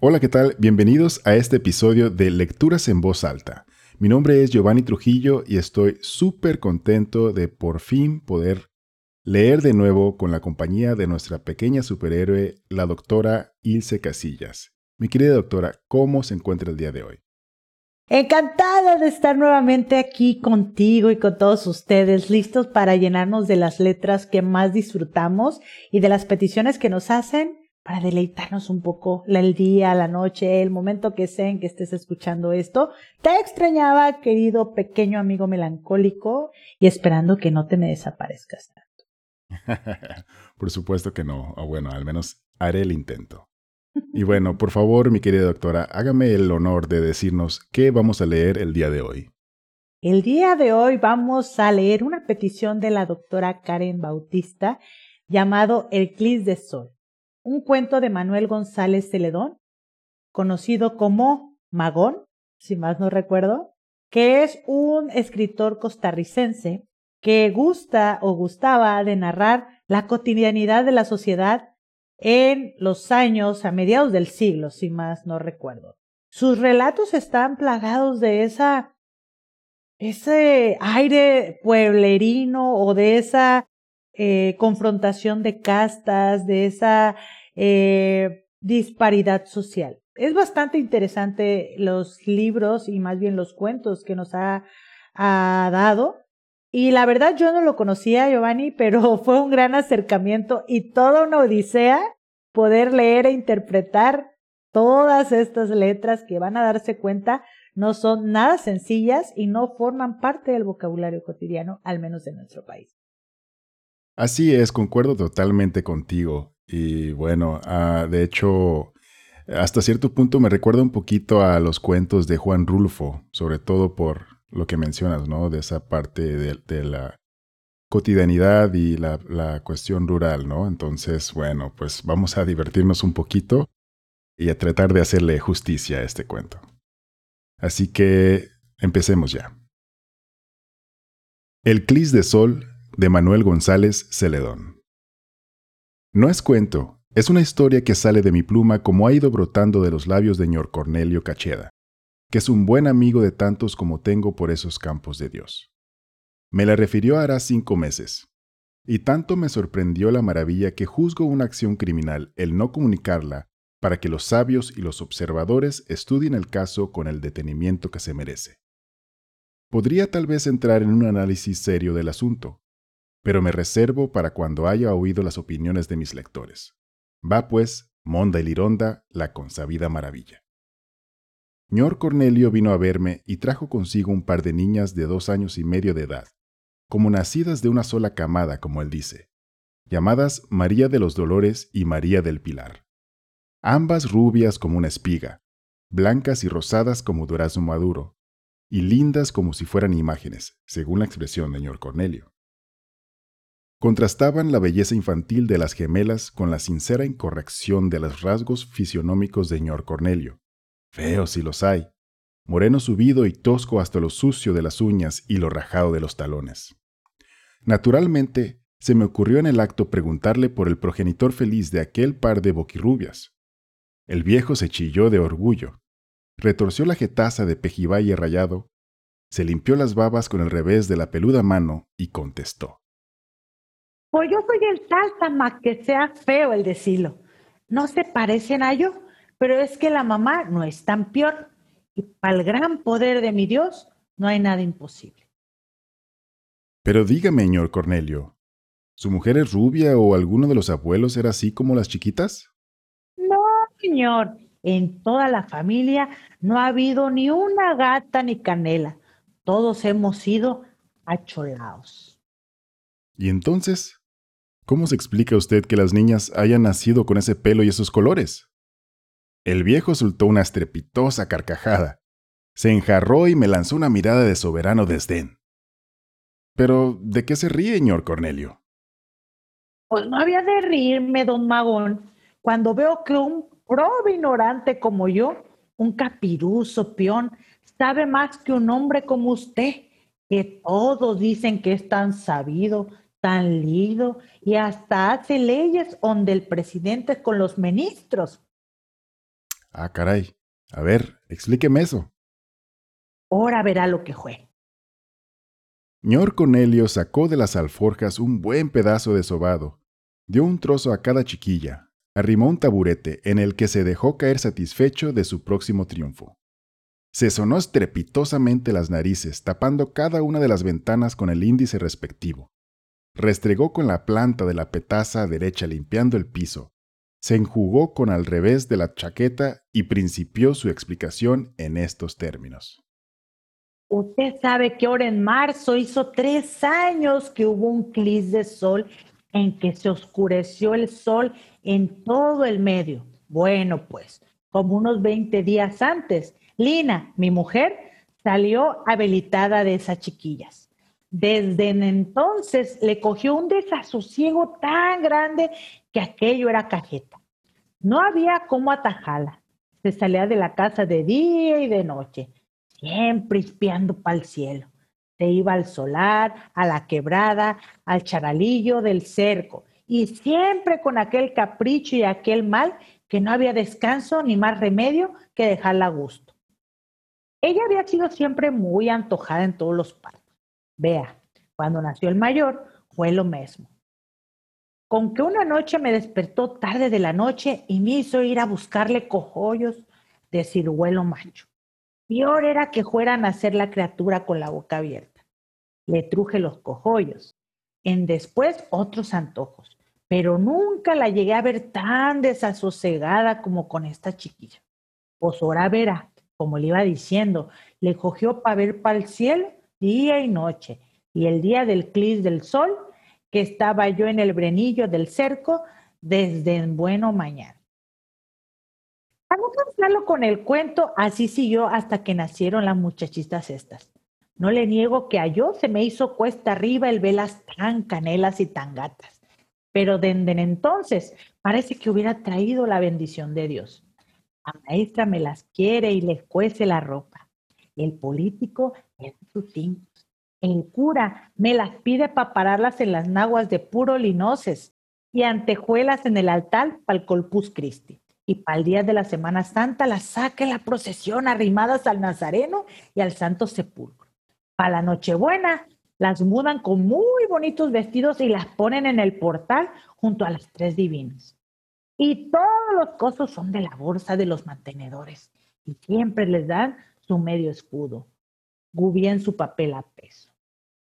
Hola, ¿qué tal? Bienvenidos a este episodio de Lecturas en Voz Alta. Mi nombre es Giovanni Trujillo y estoy súper contento de por fin poder leer de nuevo con la compañía de nuestra pequeña superhéroe, la doctora Ilse Casillas. Mi querida doctora, ¿cómo se encuentra el día de hoy? Encantada de estar nuevamente aquí contigo y con todos ustedes, listos para llenarnos de las letras que más disfrutamos y de las peticiones que nos hacen para deleitarnos un poco el día, la noche, el momento que sea en que estés escuchando esto. Te extrañaba, querido pequeño amigo melancólico, y esperando que no te me desaparezcas tanto. por supuesto que no, o bueno, al menos haré el intento. Y bueno, por favor, mi querida doctora, hágame el honor de decirnos qué vamos a leer el día de hoy. El día de hoy vamos a leer una petición de la doctora Karen Bautista llamado El Clis de Sol un cuento de Manuel González Celedón, conocido como Magón, si más no recuerdo, que es un escritor costarricense que gusta o gustaba de narrar la cotidianidad de la sociedad en los años a mediados del siglo, si más no recuerdo. Sus relatos están plagados de esa ese aire pueblerino o de esa eh, confrontación de castas, de esa eh, disparidad social. Es bastante interesante los libros y más bien los cuentos que nos ha, ha dado. Y la verdad yo no lo conocía, Giovanni, pero fue un gran acercamiento y toda una odisea poder leer e interpretar todas estas letras que van a darse cuenta no son nada sencillas y no forman parte del vocabulario cotidiano, al menos en nuestro país. Así es, concuerdo totalmente contigo. Y bueno, ah, de hecho, hasta cierto punto me recuerda un poquito a los cuentos de Juan Rulfo, sobre todo por lo que mencionas, ¿no? De esa parte de, la cotidianidad y la, la, cuestión rural, ¿no? Entonces, bueno, pues vamos a divertirnos un poquito y a tratar de hacerle justicia a este cuento. Así que empecemos ya. El Clis de Sol de Manuel González Celedón. No es cuento, es una historia que sale de mi pluma como ha ido brotando de los labios de ñor Cornelio Cacheda, que es un buen amigo de tantos como tengo por esos campos de Dios. Me la refirió hará cinco meses, y tanto me sorprendió la maravilla que juzgo una acción criminal el no comunicarla para que los sabios y los observadores estudien el caso con el detenimiento que se merece. Podría tal vez entrar en un análisis serio del asunto, pero me reservo para cuando haya oído las opiniones de mis lectores. Va pues, Monda y Lironda, la consabida maravilla. Ñor Cornelio vino a verme y trajo consigo un par de niñas de dos años y medio de edad, como nacidas de una sola camada, como él dice, llamadas María de los Dolores y María del Pilar. Ambas rubias como una espiga, blancas y rosadas como durazno maduro, y lindas como si fueran imágenes, según la expresión de Ñor Cornelio contrastaban la belleza infantil de las gemelas con la sincera incorrección de los rasgos fisionómicos de ñor Cornelio. Feos si los hay, moreno subido y tosco hasta lo sucio de las uñas y lo rajado de los talones. Naturalmente, se me ocurrió en el acto preguntarle por el progenitor feliz de aquel par de boquirrubias. El viejo se chilló de orgullo, retorció la jetaza de pejibaye rayado, se limpió las babas con el revés de la peluda mano y contestó. Pues yo soy el táltama, que sea feo el decirlo. No se parecen a yo, pero es que la mamá no es tan peor. Y para el gran poder de mi Dios no hay nada imposible. Pero dígame, señor Cornelio, ¿su mujer es rubia o alguno de los abuelos era así como las chiquitas? No, señor. En toda la familia no ha habido ni una gata ni canela. Todos hemos sido acholados. ¿Y entonces? ¿Cómo se explica usted que las niñas hayan nacido con ese pelo y esos colores? El viejo soltó una estrepitosa carcajada, se enjarró y me lanzó una mirada de soberano desdén. Pero, ¿de qué se ríe, señor Cornelio? Pues no había de reírme, don Magón, cuando veo que un probe ignorante como yo, un capiruso peón, sabe más que un hombre como usted, que todos dicen que es tan sabido, tan lido y hasta hace leyes donde el presidente con los ministros. Ah, caray. A ver, explíqueme eso. Ahora verá lo que fue. Ñor Cornelio sacó de las alforjas un buen pedazo de sobado, dio un trozo a cada chiquilla, arrimó un taburete en el que se dejó caer satisfecho de su próximo triunfo. Se sonó estrepitosamente las narices, tapando cada una de las ventanas con el índice respectivo. Restregó con la planta de la petaza derecha limpiando el piso, se enjugó con al revés de la chaqueta y principió su explicación en estos términos. Usted sabe que ahora en marzo hizo tres años que hubo un clis de sol en que se oscureció el sol en todo el medio. Bueno, pues, como unos 20 días antes, Lina, mi mujer, salió habilitada de esas chiquillas. Desde entonces le cogió un desasosiego tan grande que aquello era cajeta. No había cómo atajarla. Se salía de la casa de día y de noche, siempre espiando para el cielo. Se iba al solar, a la quebrada, al charalillo del cerco, y siempre con aquel capricho y aquel mal que no había descanso ni más remedio que dejarla a gusto. Ella había sido siempre muy antojada en todos los partos. Vea, cuando nació el mayor fue lo mismo con que una noche me despertó tarde de la noche y me hizo ir a buscarle cojollos de ciruelo macho. Peor era que fueran a hacer la criatura con la boca abierta. Le truje los cojollos, en después otros antojos, pero nunca la llegué a ver tan desasosegada como con esta chiquilla. Pues ahora verá, como le iba diciendo, le cogió para ver para el cielo día y noche, y el día del clis del sol que estaba yo en el brenillo del cerco desde en bueno mañana. Para no cansarlo con el cuento, así siguió hasta que nacieron las muchachitas estas. No le niego que a yo se me hizo cuesta arriba el velas tan canelas y tan gatas, pero desde entonces parece que hubiera traído la bendición de Dios. La maestra me las quiere y les cuece la ropa. El político el cura me las pide para pararlas en las naguas de puro linoces y antejuelas en el altar para el Colpus Christi. Y para el día de la Semana Santa las saca la procesión arrimadas al Nazareno y al Santo Sepulcro. Para la Nochebuena las mudan con muy bonitos vestidos y las ponen en el portal junto a las tres divinas. Y todos los cosos son de la bolsa de los mantenedores y siempre les dan su medio escudo, bien su papel a peso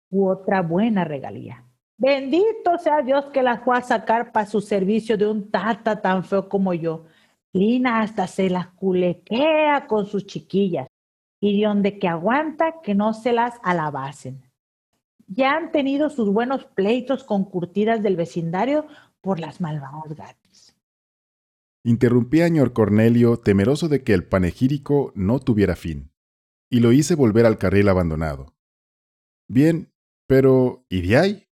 u otra buena regalía. Bendito sea Dios que las fue a sacar para su servicio de un tata tan feo como yo. Lina hasta se las culequea con sus chiquillas y de donde que aguanta que no se las alabasen. Ya han tenido sus buenos pleitos con curtidas del vecindario por las malvadas gatas. Interrumpí a señor Cornelio, temeroso de que el panegírico no tuviera fin, y lo hice volver al carril abandonado. Bien, pero, ¿y de ahí?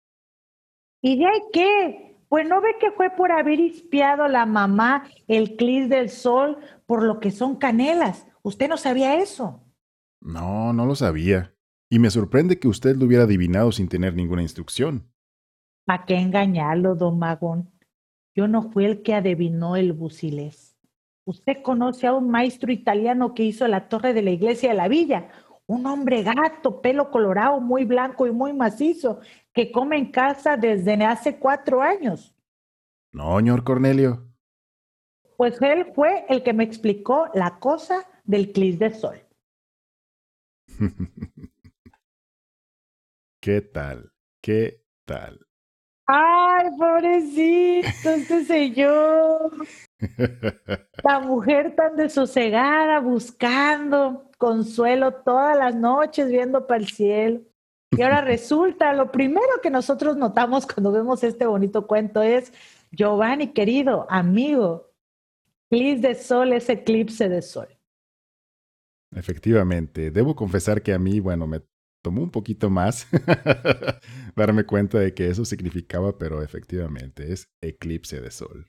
¿Y de ahí qué? Pues no ve que fue por haber espiado la mamá el clis del sol por lo que son canelas. ¿Usted no sabía eso? No, no lo sabía. Y me sorprende que usted lo hubiera adivinado sin tener ninguna instrucción. ¿Para qué engañarlo, don Magón? Yo no fui el que adivinó el bucilés. Usted conoce a un maestro italiano que hizo la torre de la iglesia de la villa, un hombre gato, pelo colorado, muy blanco y muy macizo, que come en casa desde hace cuatro años. No, señor Cornelio. Pues él fue el que me explicó la cosa del clis de sol. ¿Qué tal? ¿Qué tal? Ay, pobrecito, este señor. La mujer tan desosegada, buscando consuelo todas las noches, viendo para el cielo. Y ahora resulta, lo primero que nosotros notamos cuando vemos este bonito cuento es, Giovanni, querido amigo, eclipse de sol es eclipse de sol. Efectivamente, debo confesar que a mí, bueno, me tomó un poquito más darme cuenta de que eso significaba, pero efectivamente es eclipse de sol.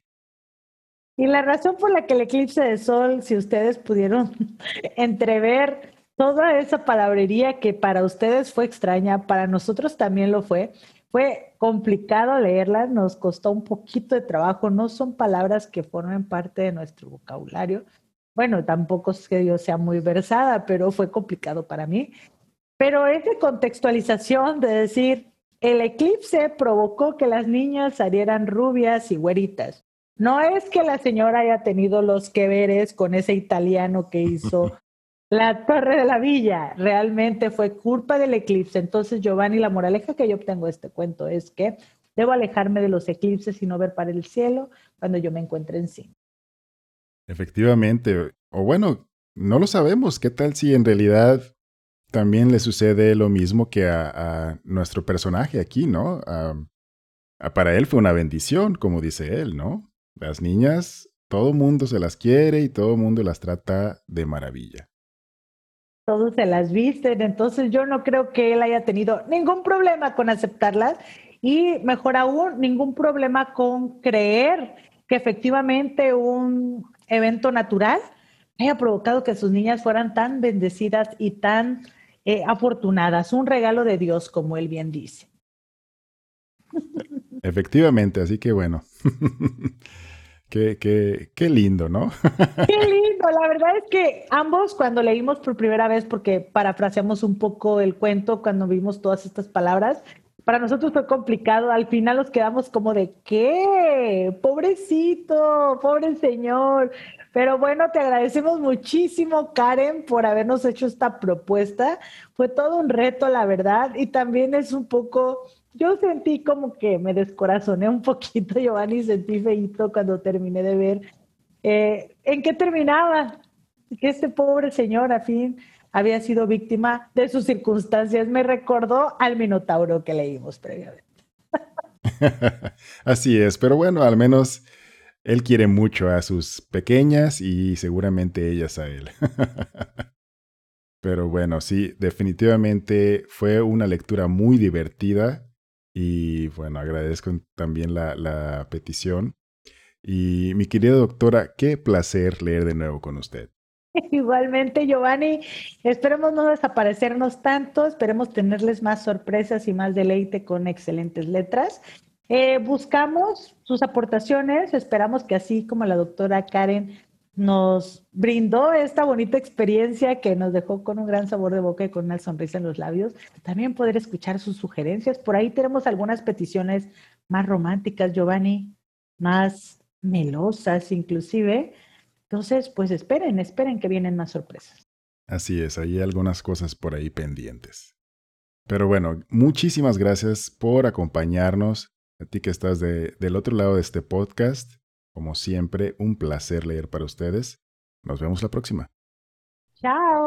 Y la razón por la que el eclipse de sol, si ustedes pudieron entrever toda esa palabrería que para ustedes fue extraña, para nosotros también lo fue, fue complicado leerla, nos costó un poquito de trabajo, no son palabras que formen parte de nuestro vocabulario, Bueno, tampoco es que yo sea muy versada, pero fue complicado para mí. Pero es de contextualización de decir, el eclipse provocó que las niñas salieran rubias y güeritas. No es que la señora haya tenido los que veres con ese italiano que hizo la Torre de la Villa. Realmente fue culpa del eclipse. Entonces, Giovanni, la moraleja que yo obtengo de este cuento es que debo alejarme de los eclipses y no ver para el cielo cuando yo me encuentre en sí. Efectivamente. O bueno, no lo sabemos. ¿Qué tal si en realidad también le sucede lo mismo que a, nuestro personaje aquí, ¿no? para él fue una bendición, como dice él, ¿no? Las niñas, todo mundo se las quiere y todo mundo las trata de maravilla. Todos se las visten, entonces yo no creo que él haya tenido ningún problema con aceptarlas y mejor aún, ningún problema con creer que efectivamente un evento natural haya provocado que sus niñas fueran tan bendecidas y tan eh, afortunadas, un regalo de Dios, como él bien dice. Efectivamente, así que bueno. qué, qué, qué lindo, ¿no? qué lindo. La verdad es que ambos cuando leímos por primera vez, porque parafraseamos un poco el cuento cuando vimos todas estas palabras, para nosotros fue complicado. Al final nos quedamos como de, ¿qué? Pobrecito, pobre señor. Pero bueno, te agradecemos muchísimo, Karen, por habernos hecho esta propuesta. Fue todo un reto, la verdad, y también es un poco, yo sentí como que me descorazoné un poquito, Giovanni, sentí feito cuando terminé de ver eh, en qué terminaba, que este pobre señor, a fin, había sido víctima de sus circunstancias. Me recordó al Minotauro que leímos previamente. Así es, pero bueno, al menos él quiere mucho a sus pequeñas y seguramente ellas a él. Pero bueno, sí, definitivamente fue una lectura muy divertida y bueno, agradezco también la, petición. Y mi querida doctora, qué placer leer de nuevo con usted. Igualmente, Giovanni, esperemos no desaparecernos tanto, esperemos tenerles más sorpresas y más deleite con excelentes letras. Eh, buscamos sus aportaciones, esperamos que así como la doctora Karen nos brindó esta bonita experiencia que nos dejó con un gran sabor de boca y con una sonrisa en los labios, también poder escuchar sus sugerencias. Por ahí tenemos algunas peticiones más románticas, Giovanni, más melosas inclusive. Entonces, pues esperen, esperen que vienen más sorpresas. Así es, hay algunas cosas por ahí pendientes. Pero bueno, muchísimas gracias por acompañarnos a ti que estás del otro lado de este podcast, como siempre, un placer leer para ustedes. Nos vemos la próxima. Chao.